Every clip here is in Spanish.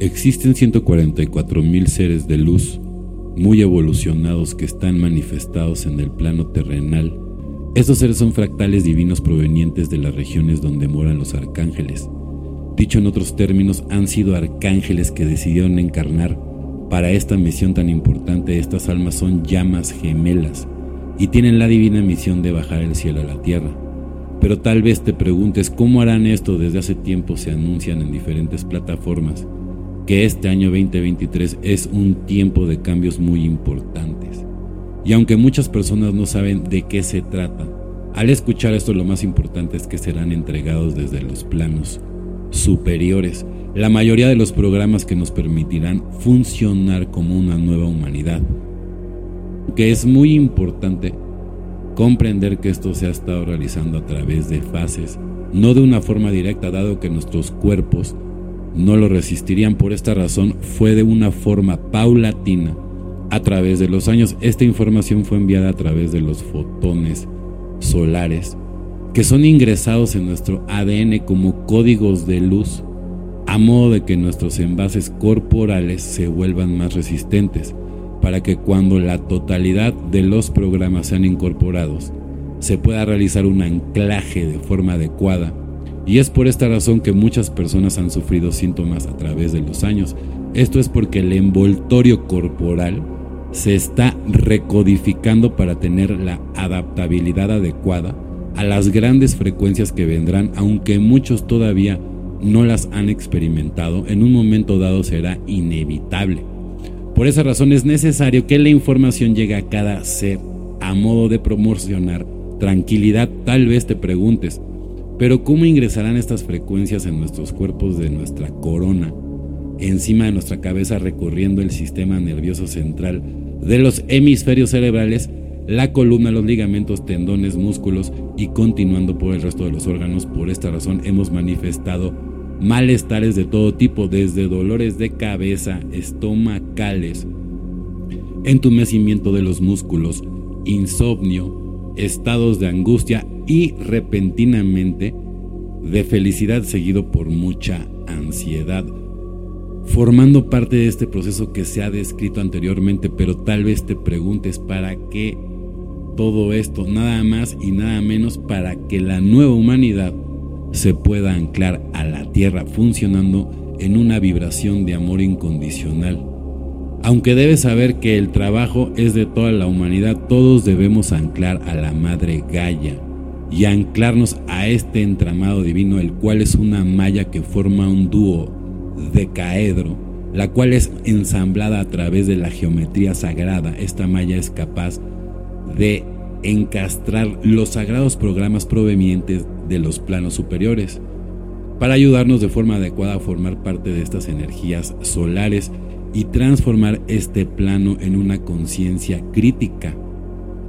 Existen 144.000 seres de luz muy evolucionados que están manifestados en el plano terrenal estos seres son fractales divinos provenientes de las regiones donde moran los arcángeles. Dicho en otros términos, han sido arcángeles que decidieron encarnar para esta misión tan importante. Estas almas son llamas gemelas y tienen la divina misión de bajar el cielo a la tierra. Pero tal vez te preguntes cómo harán esto desde hace tiempo se anuncian en diferentes plataformas que este año 2023 es un tiempo de cambios muy importantes. Y aunque muchas personas no saben de qué se trata, al escuchar esto lo más importante es que serán entregados desde los planos superiores la mayoría de los programas que nos permitirán funcionar como una nueva humanidad. Que es muy importante comprender que esto se ha estado realizando a través de fases, no de una forma directa, dado que nuestros cuerpos no lo resistirían. Por esta razón fue de una forma paulatina a través de los años. Esta información fue enviada a través de los fotones solares que son ingresados en nuestro ADN como códigos de luz a modo de que nuestros envases corporales se vuelvan más resistentes para que cuando la totalidad de los programas sean incorporados se pueda realizar un anclaje de forma adecuada y es por esta razón que muchas personas han sufrido síntomas a través de los años. Esto es porque el envoltorio corporal se está recodificando para tener la adaptabilidad adecuada a las grandes frecuencias que vendrán, aunque muchos todavía no las han experimentado, en un momento dado será inevitable. Por esa razón es necesario que la información llegue a cada ser a modo de promocionar tranquilidad. Tal vez te preguntes, pero ¿cómo ingresarán estas frecuencias en nuestros cuerpos de nuestra corona? encima de nuestra cabeza recorriendo el sistema nervioso central de los hemisferios cerebrales, la columna, los ligamentos, tendones, músculos y continuando por el resto de los órganos. Por esta razón hemos manifestado malestares de todo tipo, desde dolores de cabeza, estomacales, entumecimiento de los músculos, insomnio, estados de angustia y repentinamente de felicidad seguido por mucha ansiedad formando parte de este proceso que se ha descrito anteriormente, pero tal vez te preguntes para qué todo esto, nada más y nada menos para que la nueva humanidad se pueda anclar a la tierra funcionando en una vibración de amor incondicional. Aunque debes saber que el trabajo es de toda la humanidad, todos debemos anclar a la Madre Gaia y anclarnos a este entramado divino, el cual es una malla que forma un dúo decaedro, la cual es ensamblada a través de la geometría sagrada. Esta malla es capaz de encastrar los sagrados programas provenientes de los planos superiores para ayudarnos de forma adecuada a formar parte de estas energías solares y transformar este plano en una conciencia crítica.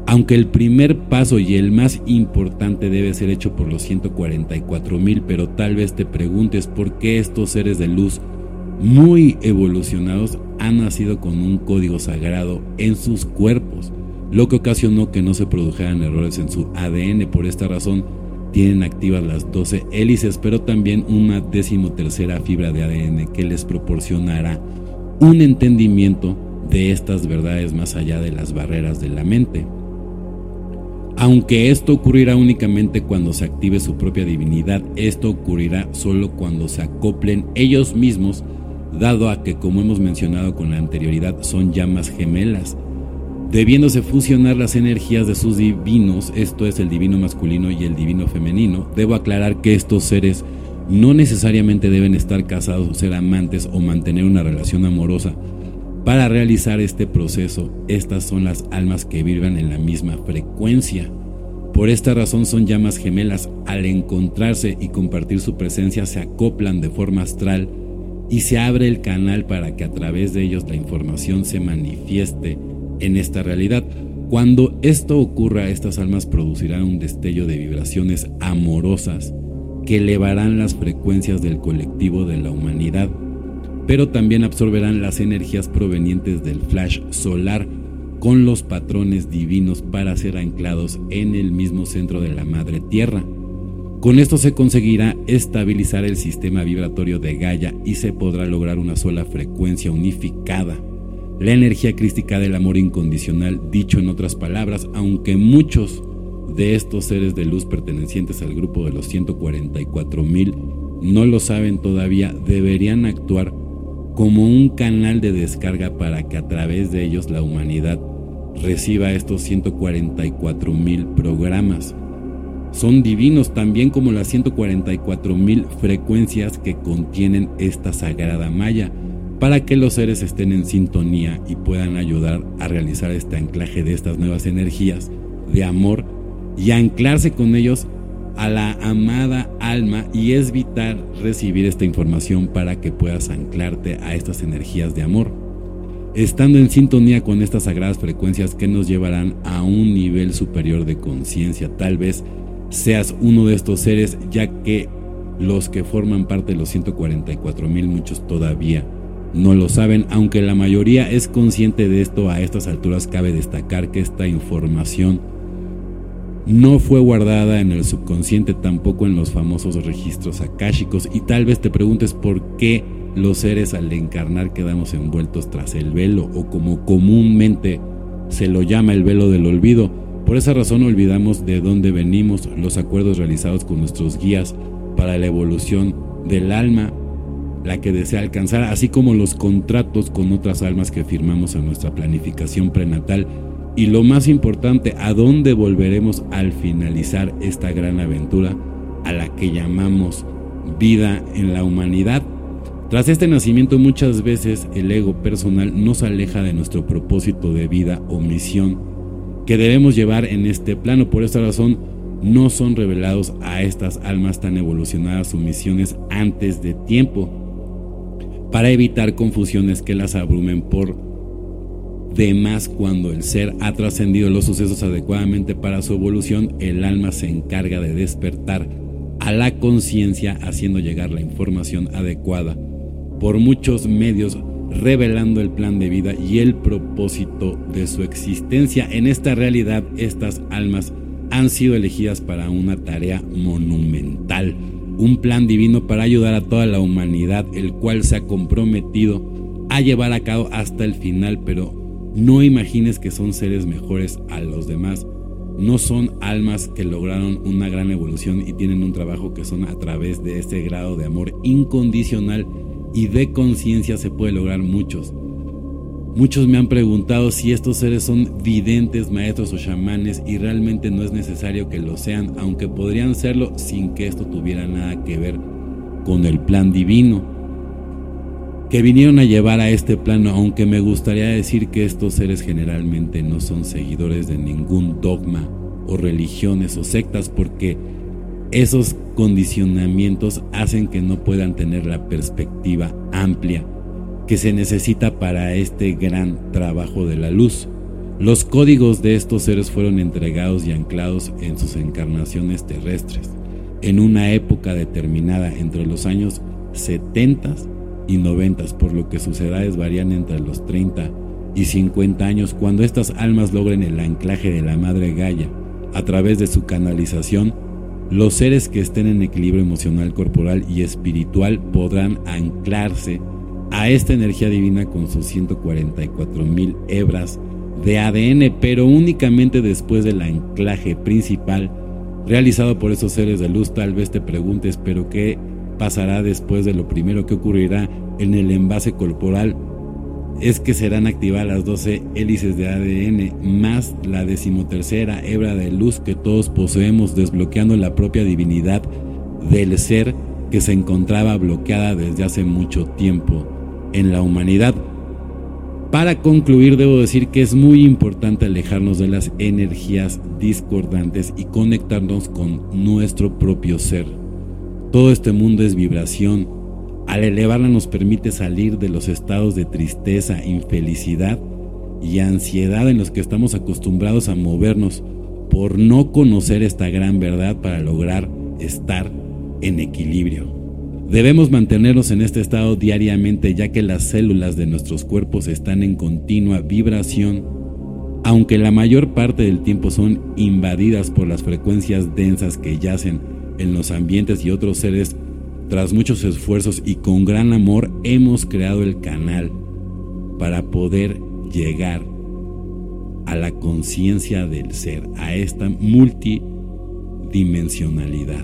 Aunque el primer paso y el más importante debe ser hecho por los 144 mil, pero tal vez te preguntes por qué estos seres de luz muy evolucionados han nacido con un código sagrado en sus cuerpos, lo que ocasionó que no se produjeran errores en su ADN. Por esta razón, tienen activas las 12 hélices, pero también una decimotercera fibra de ADN que les proporcionará un entendimiento de estas verdades más allá de las barreras de la mente. Aunque esto ocurrirá únicamente cuando se active su propia divinidad, esto ocurrirá solo cuando se acoplen ellos mismos, dado a que, como hemos mencionado con la anterioridad, son llamas gemelas, debiéndose fusionar las energías de sus divinos, esto es el divino masculino y el divino femenino. Debo aclarar que estos seres no necesariamente deben estar casados ser amantes o mantener una relación amorosa, para realizar este proceso, estas son las almas que vibran en la misma frecuencia. Por esta razón son llamas gemelas. Al encontrarse y compartir su presencia se acoplan de forma astral y se abre el canal para que a través de ellos la información se manifieste en esta realidad. Cuando esto ocurra, estas almas producirán un destello de vibraciones amorosas que elevarán las frecuencias del colectivo de la humanidad, pero también absorberán las energías provenientes del flash solar con los patrones divinos para ser anclados en el mismo centro de la madre tierra. Con esto se conseguirá estabilizar el sistema vibratorio de Gaia y se podrá lograr una sola frecuencia unificada la energía crística del amor incondicional, dicho en otras palabras, aunque muchos de estos seres de luz pertenecientes al grupo de los 144 mil no lo saben todavía, deberían actuar como un canal de descarga para que a través de ellos la humanidad reciba estos 144 mil programas. Son divinos también como las 144 mil frecuencias que contienen esta sagrada malla para que los seres estén en sintonía y puedan ayudar a realizar este anclaje de estas nuevas energías de amor y anclarse con ellos a la amada alma y es vital recibir esta información para que puedas anclarte a estas energías de amor, estando en sintonía con estas sagradas frecuencias que nos llevarán a un nivel superior de conciencia. Tal vez seas uno de estos seres ya que los que forman parte de los 144 mil muchos todavía no lo saben, aunque la mayoría es consciente de esto a estas alturas, cabe destacar que esta información no fue guardada en el subconsciente, tampoco en los famosos registros akáshicos, y tal vez te preguntes por qué los seres al encarnar quedamos envueltos tras el velo, o como comúnmente se lo llama el velo del olvido. Por esa razón olvidamos de dónde venimos, los acuerdos realizados con nuestros guías para la evolución del alma la que desea alcanzar, así como los contratos con otras almas que firmamos en nuestra planificación prenatal y lo más importante, a dónde volveremos al finalizar esta gran aventura a la que llamamos vida en la humanidad. Tras este nacimiento muchas veces el ego personal nos aleja de nuestro propósito de vida o misión que debemos llevar en este plano. Por esta razón no son revelados a estas almas tan evolucionadas sus misiones antes de tiempo para evitar confusiones que las abrumen por demás cuando el ser ha trascendido los sucesos adecuadamente para su evolución, el alma se encarga de despertar a la conciencia haciendo llegar la información adecuada por muchos medios revelando el plan de vida y el propósito de su existencia. En esta realidad, estas almas han sido elegidas para una tarea monumental un plan divino para ayudar a toda la humanidad, el cual se ha comprometido a llevar a cabo hasta el final, pero no imagines que son seres mejores a los demás. No son almas que lograron una gran evolución y tienen un trabajo que son a través de este grado de amor incondicional y de conciencia se puede lograr muchos. Muchos me han preguntado si estos seres son videntes, maestros o chamanes y realmente no es necesario que lo sean, aunque podrían serlo sin que esto tuviera nada que ver con el plan divino que vinieron a llevar a este plano, aunque me gustaría decir que estos seres generalmente no son seguidores de ningún dogma o religiones o sectas porque esos condicionamientos hacen que no puedan tener la perspectiva amplia que se necesita para este gran trabajo de la luz. Los códigos de estos seres fueron entregados y anclados en sus encarnaciones terrestres, en una época determinada entre los años 70 y 90, por lo que sus edades varían entre los 30 y 50 años cuando estas almas logren el anclaje de la Madre Gaia a través de su canalización. Los seres que estén en equilibrio emocional, corporal y espiritual podrán anclarse a esta energía divina con sus 144 mil hebras de ADN, pero únicamente después del anclaje principal realizado por esos seres de luz. Tal vez te preguntes, pero ¿qué pasará después de lo primero que ocurrirá en el envase corporal? Es que serán activadas las 12 hélices de ADN más la decimotercera hebra de luz que todos poseemos, desbloqueando la propia divinidad del ser que se encontraba bloqueada desde hace mucho tiempo en la humanidad. Para concluir, debo decir que es muy importante alejarnos de las energías discordantes y conectarnos con nuestro propio ser. Todo este mundo es vibración. Al elevarla nos permite salir de los estados de tristeza, infelicidad y ansiedad en los que estamos acostumbrados a movernos por no conocer esta gran verdad para lograr estar en equilibrio. Debemos mantenernos en este estado diariamente ya que las células de nuestros cuerpos están en continua vibración, aunque la mayor parte del tiempo son invadidas por las frecuencias densas que yacen en los ambientes y otros seres, tras muchos esfuerzos y con gran amor hemos creado el canal para poder llegar a la conciencia del ser, a esta multidimensionalidad.